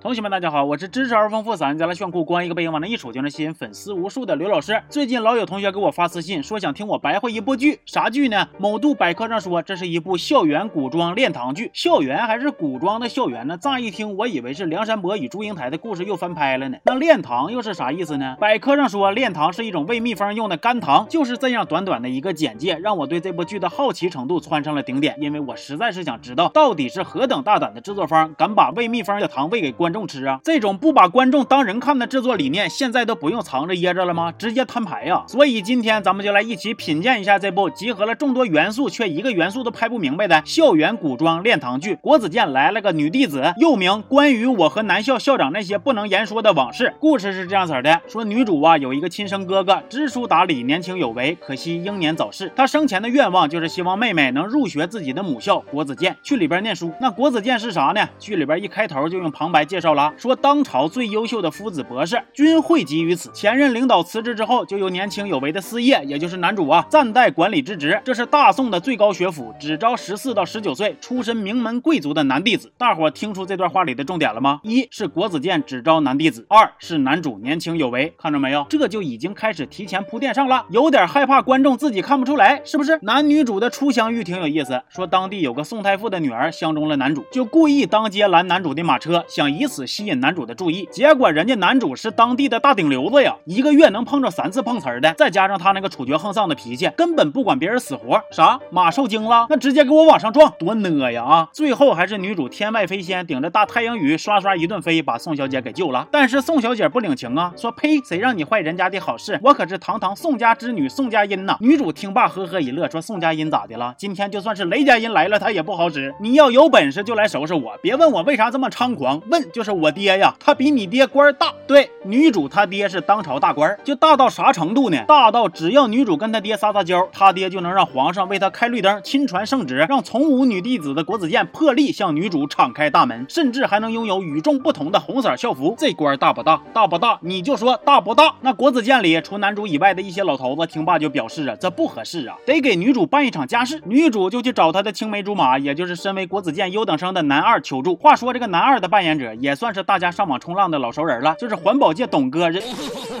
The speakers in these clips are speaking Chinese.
同学们，大家好，我是知识而丰富、散家来炫酷、光一个背影往那一杵就能吸引粉丝无数的刘老师。最近老有同学给我发私信，说想听我白话一部剧，啥剧呢？某度百科上说这是一部校园古装练堂剧，校园还是古装的校园呢？乍一听，我以为是梁山伯与祝英台的故事又翻拍了呢。那练堂又是啥意思呢？百科上说，练堂是一种喂蜜蜂用的干糖。就是这样短短的一个简介，让我对这部剧的好奇程度窜上了顶点，因为我实在是想知道，到底是何等大胆的制作方，敢把喂蜜蜂的糖喂给观众吃啊？这种不把观众当人看的制作理念，现在都不用藏着掖着了吗？直接摊牌呀！所以今天咱们就来一起品鉴一下这部集合了众多元素却一个元素都拍不明白的校园古装练堂剧。国子监来了个女弟子，又名《关于我和南校校长那些不能言说的往事》。故事是这样子的：说女主啊有一个亲生哥哥，知书达理，年轻有为，可惜英年早逝。他生前的愿望就是希望妹妹能入学自己的母校国子监，去里边念书。那国子监是啥呢？剧里边一开头就用旁白介绍了，说当。朝最优秀的夫子博士均汇集于此。前任领导辞职之后，就由年轻有为的四叶，也就是男主啊，暂代管理之职。这是大宋的最高学府，只招十四到十九岁、出身名门贵族的男弟子。大伙听出这段话里的重点了吗？一是国子监只招男弟子，二是男主年轻有为。看着没有？这就已经开始提前铺垫上了。有点害怕观众自己看不出来，是不是？男女主的初相遇挺有意思。说当地有个宋太傅的女儿相中了男主，就故意当街拦男主的马车，想一以此吸引男主的。注意，结果人家男主是当地的大顶流子呀，一个月能碰着三次碰瓷儿的，再加上他那个处决横丧的脾气，根本不管别人死活。啥马受惊了？那直接给我往上撞，多呢呀啊！最后还是女主天外飞仙，顶着大太阳雨，刷刷一顿飞，把宋小姐给救了。但是宋小姐不领情啊，说呸，谁让你坏人家的好事？我可是堂堂宋家之女宋佳音呐！女主听罢呵呵一乐，说宋佳音咋的了？今天就算是雷佳音来了，她也不好使。你要有本事就来收拾我，别问我为啥这么猖狂，问就是我爹呀。他比你爹官大，对，女主他爹是当朝大官，就大到啥程度呢？大到只要女主跟他爹撒撒娇，他爹就能让皇上为他开绿灯，亲传圣旨，让从无女弟子的国子监破例向女主敞开大门，甚至还能拥有与众不同的红色校服。这官大不大？大不大？你就说大不大？那国子监里除男主以外的一些老头子听罢就表示啊，这不合适啊，得给女主办一场家事。女主就去找她的青梅竹马，也就是身为国子监优等生的男二求助。话说这个男二的扮演者也算是大家上网。冲浪的老熟人了，就是环保界董哥。人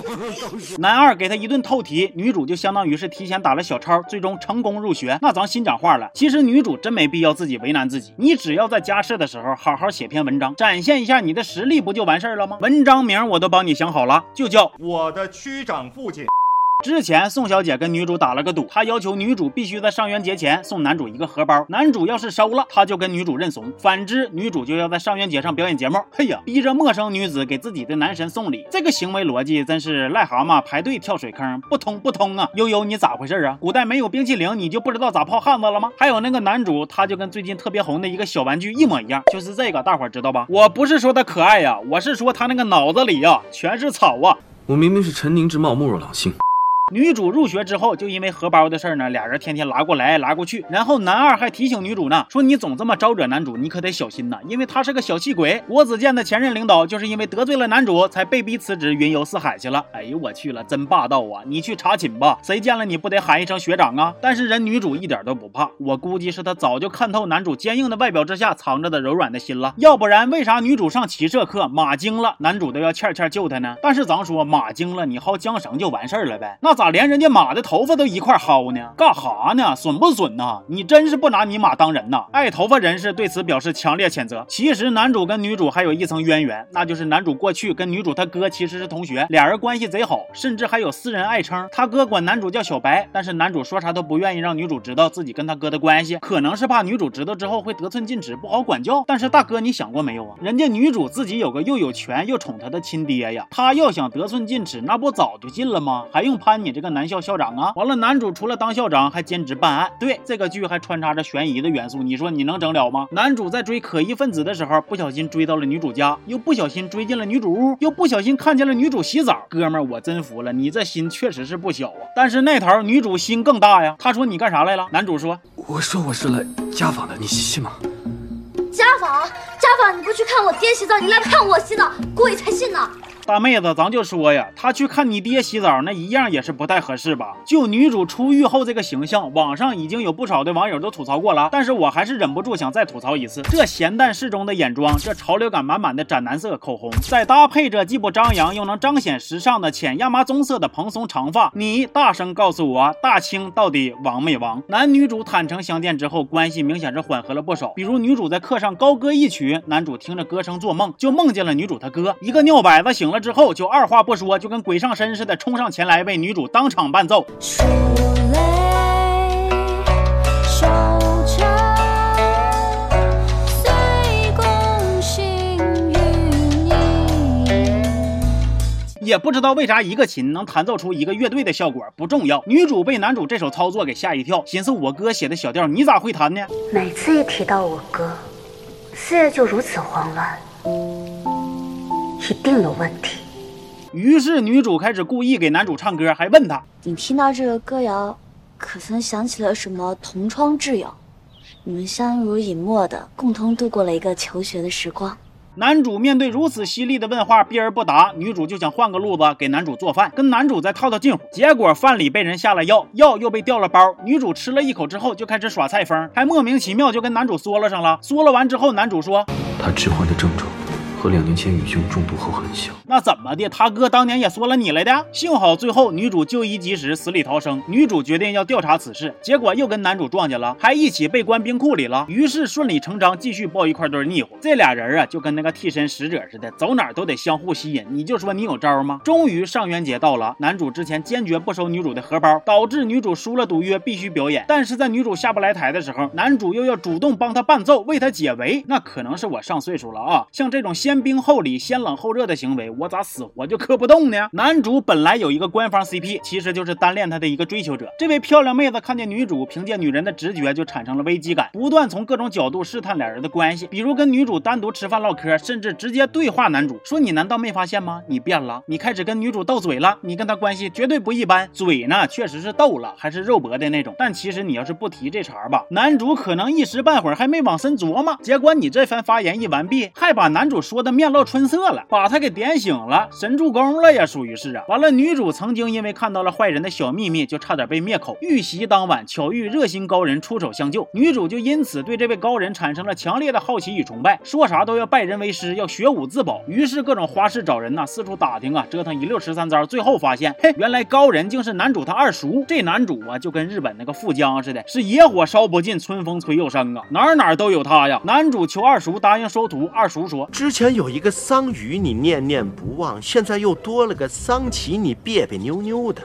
男二给他一顿透题，女主就相当于是提前打了小抄，最终成功入学。那咱心讲话了，其实女主真没必要自己为难自己，你只要在家试的时候好好写篇文章，展现一下你的实力，不就完事儿了吗？文章名我都帮你想好了，就叫《我的区长父亲》。之前宋小姐跟女主打了个赌，她要求女主必须在上元节前送男主一个荷包，男主要是收了，她就跟女主认怂；反之，女主就要在上元节上表演节目。嘿呀，逼着陌生女子给自己的男神送礼，这个行为逻辑真是癞蛤蟆排队跳水坑，不通不通啊！悠悠，你咋回事啊？古代没有冰淇淋，你就不知道咋泡汉子了吗？还有那个男主，他就跟最近特别红的一个小玩具一模一样，就是这个，大伙知道吧？我不是说他可爱呀，我是说他那个脑子里呀全是草啊！我明明是陈宁之貌，目若朗星。女主入学之后，就因为荷包的事儿呢，俩人天天拉过来拉过去。然后男二还提醒女主呢，说你总这么招惹男主，你可得小心呐，因为他是个小气鬼。国子监的前任领导就是因为得罪了男主，才被逼辞职，云游四海去了。哎呦我去了，真霸道啊！你去查寝吧，谁见了你不得喊一声学长啊？但是人女主一点都不怕，我估计是她早就看透男主坚硬的外表之下藏着的柔软的心了。要不然为啥女主上骑射课马惊了，男主都要欠欠救她呢？但是咱说马惊了，你薅缰绳就完事儿了呗？那。咋连人家马的头发都一块薅呢？干哈呢？损不损呐？你真是不拿你马当人呐！爱头发人士对此表示强烈谴责。其实男主跟女主还有一层渊源，那就是男主过去跟女主他哥其实是同学，俩人关系贼好，甚至还有私人爱称。他哥管男主叫小白，但是男主说啥都不愿意让女主知道自己跟他哥的关系，可能是怕女主知道之后会得寸进尺，不好管教。但是大哥，你想过没有啊？人家女主自己有个又有权又宠她的亲爹呀，他要想得寸进尺，那不早就进了吗？还用攀你你？这个男校校长啊，完了，男主除了当校长，还兼职办案。对，这个剧还穿插着悬疑的元素，你说你能整了吗？男主在追可疑分子的时候，不小心追到了女主家，又不小心追进了女主屋，又不小心看见了女主洗澡。哥们儿，我真服了，你这心确实是不小啊。但是那头女主心更大呀，她说你干啥来了？男主说，我说我是来家访的，你信吗？家访？家访？你不去看我爹洗澡，你来看我洗澡，鬼才信呢！大妹子，咱就说呀，他去看你爹洗澡，那一样也是不太合适吧？就女主出狱后这个形象，网上已经有不少的网友都吐槽过了，但是我还是忍不住想再吐槽一次。这咸淡适中的眼妆，这潮流感满满的斩男色口红，再搭配着既不张扬又能彰显时尚的浅亚麻棕色的蓬松长发，你大声告诉我，大清到底王没王？男女主坦诚相见之后，关系明显是缓和了不少。比如女主在课上高歌一曲，男主听着歌声做梦，就梦见了女主他哥，一个尿摆子了。之后就二话不说，就跟鬼上身似的冲上前来为女主当场伴奏。也不知道为啥一个琴能弹奏出一个乐队的效果，不重要。女主被男主这手操作给吓一跳，寻思我哥写的小调，你咋会弹呢？每次一提到我哥，四月就如此慌乱。一定有问题。于是女主开始故意给男主唱歌，还问他：“你听到这个歌谣，可曾想起了什么同窗挚友？你们相濡以沫的，共同度过了一个求学的时光。”男主面对如此犀利的问话，避而不答。女主就想换个路子给男主做饭，跟男主再套套近乎。结果饭里被人下了药，药又被掉了包。女主吃了一口之后，就开始耍菜疯，还莫名其妙就跟男主嗦了上了。嗦了完之后，男主说：“他致幻的症状。”和两年前宇兄中毒后很像，那怎么的？他哥当年也说了你来的。幸好最后女主就医及时，死里逃生。女主决定要调查此事，结果又跟男主撞见了，还一起被关冰库里了。于是顺理成章继续抱一块堆腻乎。这俩人啊，就跟那个替身使者似的，走哪都得相互吸引。你就说你有招吗？终于上元节到了，男主之前坚决不收女主的荷包，导致女主输了赌约，必须表演。但是在女主下不来台的时候，男主又要主动帮她伴奏，为她解围。那可能是我上岁数了啊，像这种先先冰后礼。先冷后热的行为，我咋死活就磕不动呢？男主本来有一个官方 CP，其实就是单恋他的一个追求者。这位漂亮妹子看见女主，凭借女人的直觉就产生了危机感，不断从各种角度试探俩人的关系，比如跟女主单独吃饭唠嗑，甚至直接对话男主说：“你难道没发现吗？你变了，你开始跟女主斗嘴了，你跟她关系绝对不一般。嘴呢，确实是斗了，还是肉搏的那种。但其实你要是不提这茬吧，男主可能一时半会儿还没往深琢磨。结果你这番发言一完毕，还把男主说的面露春色。”了，把他给点醒了，神助攻了呀，属于是啊。完了，女主曾经因为看到了坏人的小秘密，就差点被灭口。遇袭当晚，巧遇热心高人出手相救，女主就因此对这位高人产生了强烈的好奇与崇拜，说啥都要拜人为师，要学武自保。于是各种花式找人呐，四处打听啊，折腾一溜十三招，最后发现，嘿，原来高人竟是男主他二叔。这男主啊，就跟日本那个富江似的，是野火烧不尽，春风吹又生啊，哪哪都有他呀。男主求二叔答应收徒，二叔说，之前有一个桑。榆你念念不忘，现在又多了个桑琪，你别别扭扭的。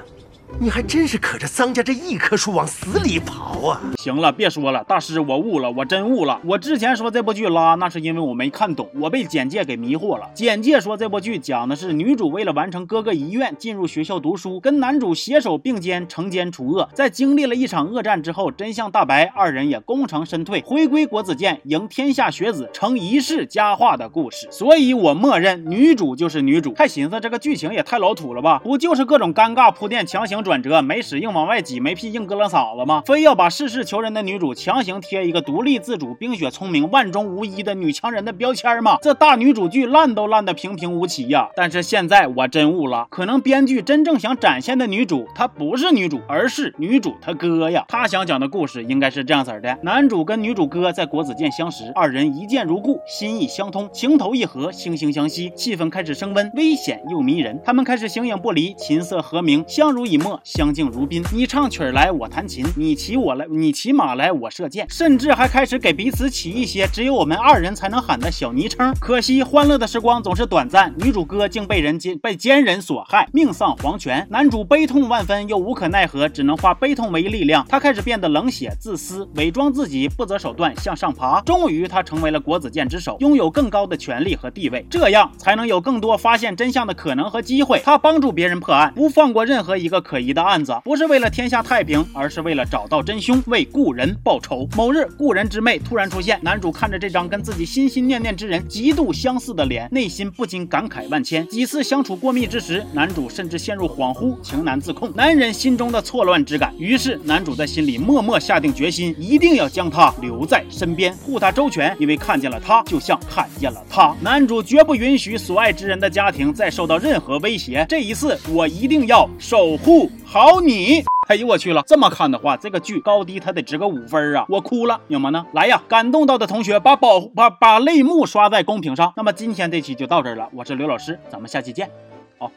你还真是可着桑家这一棵树往死里刨啊！行了，别说了，大师，我悟了，我真悟了。我之前说这部剧拉，那是因为我没看懂，我被简介给迷惑了。简介说这部剧讲的是女主为了完成哥哥遗愿，进入学校读书，跟男主携手并肩惩奸除恶。在经历了一场恶战之后，真相大白，二人也功成身退，回归国子监，迎天下学子，成一世佳话的故事。所以我默认女主就是女主。还寻思这个剧情也太老土了吧？不就是各种尴尬铺垫，强行。转折没使硬往外挤，没屁硬搁冷嫂子吗？非要把事事求人的女主强行贴一个独立自主、冰雪聪明、万中无一的女强人的标签吗？这大女主剧烂都烂的平平无奇呀！但是现在我真悟了，可能编剧真正想展现的女主，她不是女主，而是女主她哥呀。他想讲的故事应该是这样子的：男主跟女主哥在国子监相识，二人一见如故，心意相通，情投意合，惺惺相惜，气氛开始升温，危险又迷人。他们开始形影不离，琴瑟和鸣，相濡以沫。相敬如宾，你唱曲来，我弹琴；你骑我来，你骑马来，我射箭。甚至还开始给彼此起一些只有我们二人才能喊的小昵称。可惜欢乐的时光总是短暂，女主哥竟被人奸被奸人所害，命丧黄泉。男主悲痛万分，又无可奈何，只能化悲痛为力量。他开始变得冷血自私，伪装自己，不择手段向上爬。终于，他成为了国子监之首，拥有更高的权力和地位，这样才能有更多发现真相的可能和机会。他帮助别人破案，不放过任何一个可。可疑的案子，不是为了天下太平，而是为了找到真凶，为故人报仇。某日，故人之妹突然出现，男主看着这张跟自己心心念念之人极度相似的脸，内心不禁感慨万千。几次相处过密之时，男主甚至陷入恍惚，情难自控，难忍心中的错乱之感。于是，男主在心里默默下定决心，一定要将她留在身边，护她周全，因为看见了她，就像看见了他。男主绝不允许所爱之人的家庭再受到任何威胁。这一次，我一定要守护好你。哎呦我去了！这么看的话，这个剧高低它得值个五分啊！我哭了，你们呢？来呀，感动到的同学把保把把泪目刷在公屏上。那么今天这期就到这儿了，我是刘老师，咱们下期见，好。